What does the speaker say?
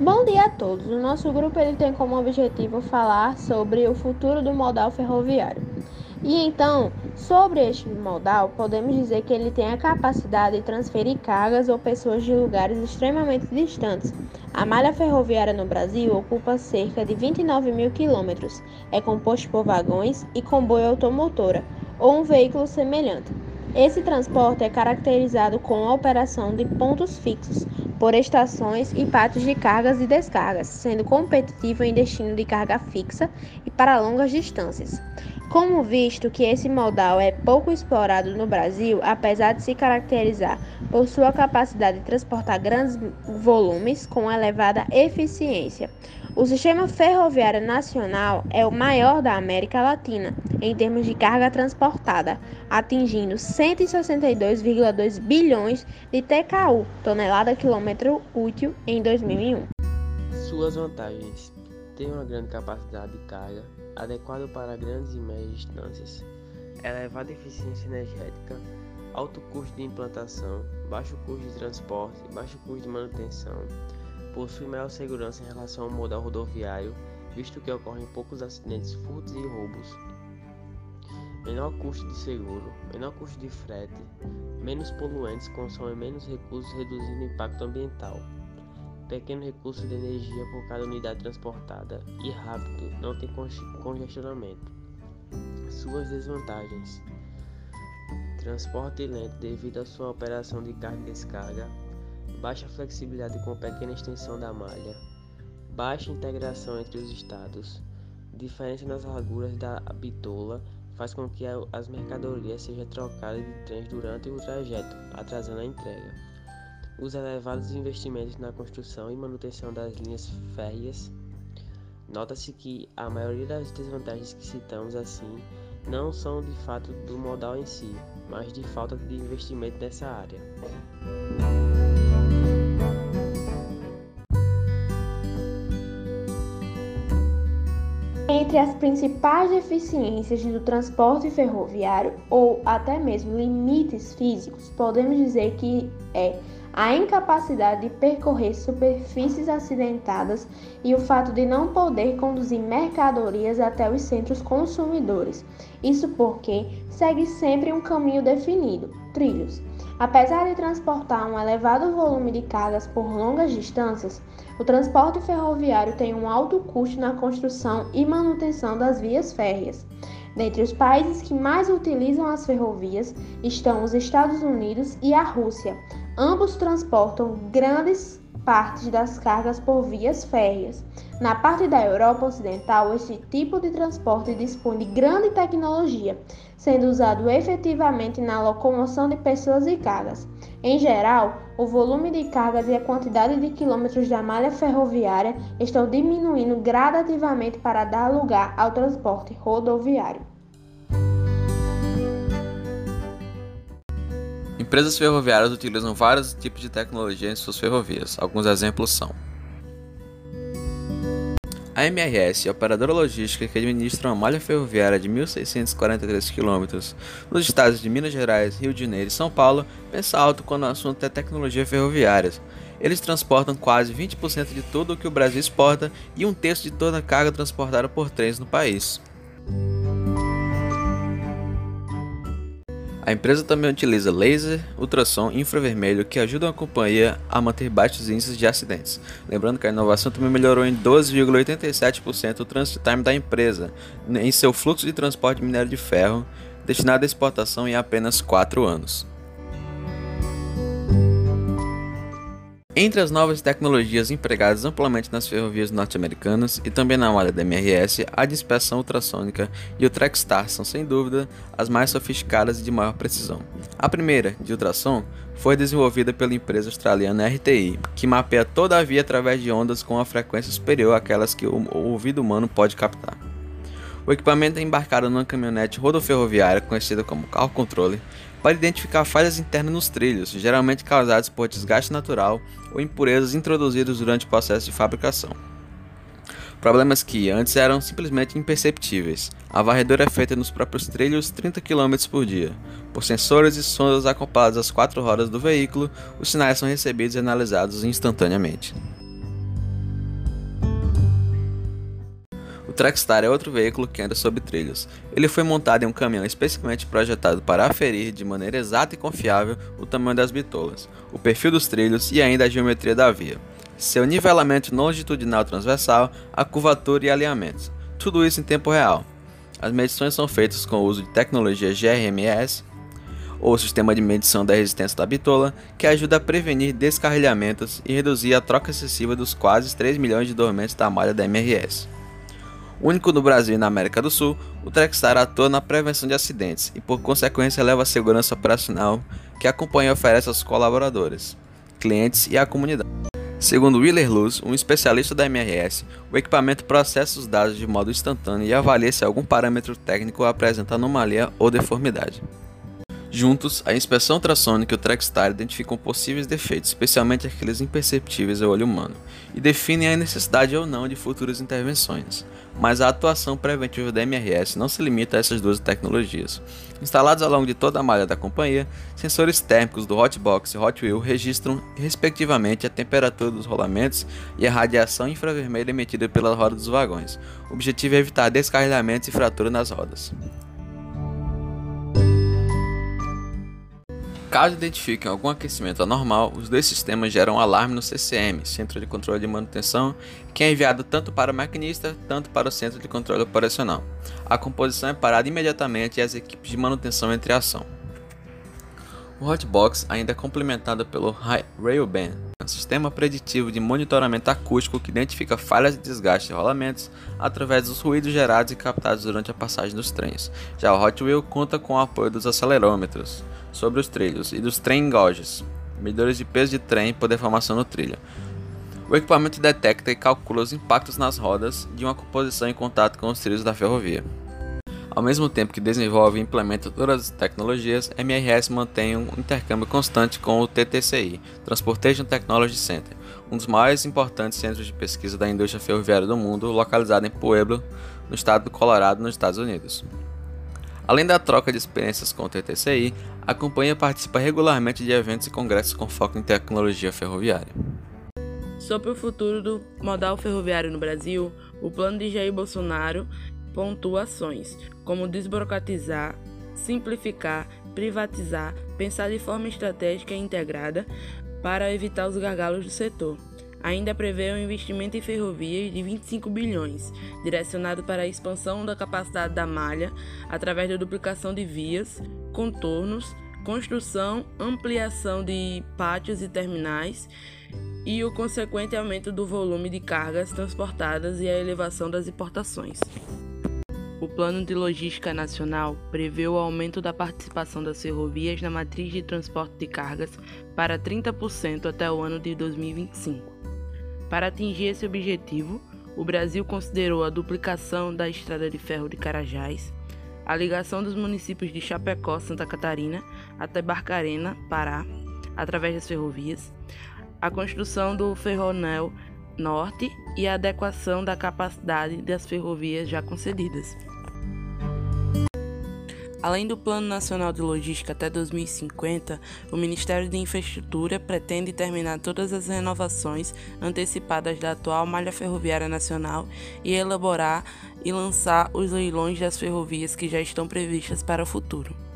Bom dia a todos. O nosso grupo ele tem como objetivo falar sobre o futuro do modal ferroviário. E então, sobre este modal, podemos dizer que ele tem a capacidade de transferir cargas ou pessoas de lugares extremamente distantes. A malha ferroviária no Brasil ocupa cerca de 29 mil quilômetros. É composto por vagões e comboio automotora ou um veículo semelhante. Esse transporte é caracterizado com a operação de pontos fixos, por estações e pátios de cargas e descargas, sendo competitivo em destino de carga fixa e para longas distâncias. Como visto que esse modal é pouco explorado no Brasil, apesar de se caracterizar por sua capacidade de transportar grandes volumes com elevada eficiência, o sistema ferroviário nacional é o maior da América Latina em termos de carga transportada, atingindo 162,2 bilhões de TKU, tonelada quilômetro útil, em 2001. Suas vantagens: tem uma grande capacidade de carga, adequado para grandes e médias distâncias, elevada eficiência energética, alto custo de implantação, baixo custo de transporte, baixo custo de manutenção, possui maior segurança em relação ao modal rodoviário, visto que ocorrem poucos acidentes, furtos e roubos, menor custo de seguro, menor custo de frete, menos poluentes, consomem menos recursos, reduzindo o impacto ambiental. Pequeno recurso de energia por cada unidade transportada e rápido, não tem congestionamento. Suas desvantagens: transporte lento devido à sua operação de carga e descarga, baixa flexibilidade com pequena extensão da malha, baixa integração entre os estados, diferença nas larguras da bitola faz com que as mercadorias sejam trocadas de trens durante o trajeto, atrasando a entrega os elevados investimentos na construção e manutenção das linhas férreas. Nota-se que a maioria das desvantagens que citamos assim não são de fato do modal em si, mas de falta de investimento nessa área. Entre as principais deficiências do transporte ferroviário, ou até mesmo limites físicos, podemos dizer que é a incapacidade de percorrer superfícies acidentadas e o fato de não poder conduzir mercadorias até os centros consumidores. Isso porque segue sempre um caminho definido, trilhos. Apesar de transportar um elevado volume de cargas por longas distâncias, o transporte ferroviário tem um alto custo na construção e manutenção das vias férreas. Dentre os países que mais utilizam as ferrovias estão os Estados Unidos e a Rússia, Ambos transportam grandes partes das cargas por vias férreas. Na parte da Europa Ocidental, este tipo de transporte dispõe de grande tecnologia, sendo usado efetivamente na locomoção de pessoas e cargas. Em geral, o volume de cargas e a quantidade de quilômetros da malha ferroviária estão diminuindo gradativamente para dar lugar ao transporte rodoviário. Empresas ferroviárias utilizam vários tipos de tecnologia em suas ferrovias. Alguns exemplos são: a MRS, operadora logística que administra uma malha ferroviária de 1.643 km nos estados de Minas Gerais, Rio de Janeiro e São Paulo, pensa alto quando o assunto é tecnologia ferroviária. Eles transportam quase 20% de tudo o que o Brasil exporta e um terço de toda a carga transportada por trens no país. A empresa também utiliza laser, ultrassom e infravermelho que ajudam a companhia a manter baixos índices de acidentes. Lembrando que a inovação também melhorou em 12,87% o transit time da empresa em seu fluxo de transporte de minério de ferro destinado à exportação em apenas 4 anos. Entre as novas tecnologias empregadas amplamente nas ferrovias norte-americanas e também na malha da MRS, a dispersão ultrassônica e o Trackstar são sem dúvida as mais sofisticadas e de maior precisão. A primeira, de ultrassom, foi desenvolvida pela empresa australiana RTI, que mapeia toda a via através de ondas com uma frequência superior àquelas que o ouvido humano pode captar. O equipamento é embarcado numa caminhonete rodoferroviária conhecida como carro controle para identificar falhas internas nos trilhos, geralmente causadas por desgaste natural ou impurezas introduzidas durante o processo de fabricação. Problemas que antes eram simplesmente imperceptíveis. A varredura é feita nos próprios trilhos 30 km por dia. Por sensores e sondas acoplados às quatro rodas do veículo, os sinais são recebidos e analisados instantaneamente. Trackstar é outro veículo que anda sobre trilhos. Ele foi montado em um caminhão especialmente projetado para aferir de maneira exata e confiável o tamanho das bitolas, o perfil dos trilhos e ainda a geometria da via, seu nivelamento longitudinal transversal, a curvatura e alinhamentos. Tudo isso em tempo real. As medições são feitas com o uso de tecnologia GRMS, ou sistema de medição da resistência da bitola, que ajuda a prevenir descarrilhamentos e reduzir a troca excessiva dos quase 3 milhões de dormentes da malha da MRS. Único no Brasil e na América do Sul, o Trackstar atua na prevenção de acidentes e, por consequência, leva a segurança operacional que a companhia oferece aos colaboradores, clientes e à comunidade. Segundo Willer Luz, um especialista da MRS, o equipamento processa os dados de modo instantâneo e avalia se algum parâmetro técnico apresenta anomalia ou deformidade. Juntos, a inspeção ultrassônica e o Trackstar identificam possíveis defeitos, especialmente aqueles imperceptíveis ao olho humano, e definem a necessidade ou não de futuras intervenções. Mas a atuação preventiva da MRS não se limita a essas duas tecnologias. Instalados ao longo de toda a malha da companhia, sensores térmicos do Hotbox e Hot Wheel registram, respectivamente, a temperatura dos rolamentos e a radiação infravermelha emitida pela roda dos vagões. O objetivo é evitar descarrilhamentos e fratura nas rodas. Caso identifiquem algum aquecimento anormal, os dois sistemas geram um alarme no CCM, Centro de Controle de Manutenção, que é enviado tanto para o maquinista, tanto para o Centro de Controle Operacional. A composição é parada imediatamente e as equipes de manutenção entram em ação. O Hotbox ainda é complementado pelo Railband, sistema preditivo de monitoramento acústico que identifica falhas de desgaste e rolamentos através dos ruídos gerados e captados durante a passagem dos trens. Já o Hot Wheel conta com o apoio dos acelerômetros sobre os trilhos e dos train gauges, medidores de peso de trem por deformação no trilho. O equipamento detecta e calcula os impactos nas rodas de uma composição em contato com os trilhos da ferrovia. Ao mesmo tempo que desenvolve e implementa todas as tecnologias, MRS mantém um intercâmbio constante com o TTCI, Transportation Technology Center, um dos mais importantes centros de pesquisa da indústria ferroviária do mundo, localizado em Pueblo, no estado do Colorado, nos Estados Unidos. Além da troca de experiências com o TTCI, a companhia participa regularmente de eventos e congressos com foco em tecnologia ferroviária. Sobre o futuro do modal ferroviário no Brasil, o plano de Jair Bolsonaro pontua ações como desburocratizar, simplificar, privatizar, pensar de forma estratégica e integrada para evitar os gargalos do setor. Ainda prevê um investimento em ferrovias de 25 bilhões, direcionado para a expansão da capacidade da malha através da duplicação de vias, contornos, construção, ampliação de pátios e terminais e o consequente aumento do volume de cargas transportadas e a elevação das importações. O Plano de Logística Nacional prevê o aumento da participação das ferrovias na matriz de transporte de cargas para 30% até o ano de 2025. Para atingir esse objetivo, o Brasil considerou a duplicação da estrada de ferro de Carajás, a ligação dos municípios de Chapecó, Santa Catarina, até Barcarena, Pará, através das ferrovias, a construção do Ferronel Norte e a adequação da capacidade das ferrovias já concedidas. Além do Plano Nacional de Logística até 2050, o Ministério de Infraestrutura pretende terminar todas as renovações antecipadas da atual malha ferroviária nacional e elaborar e lançar os leilões das ferrovias que já estão previstas para o futuro.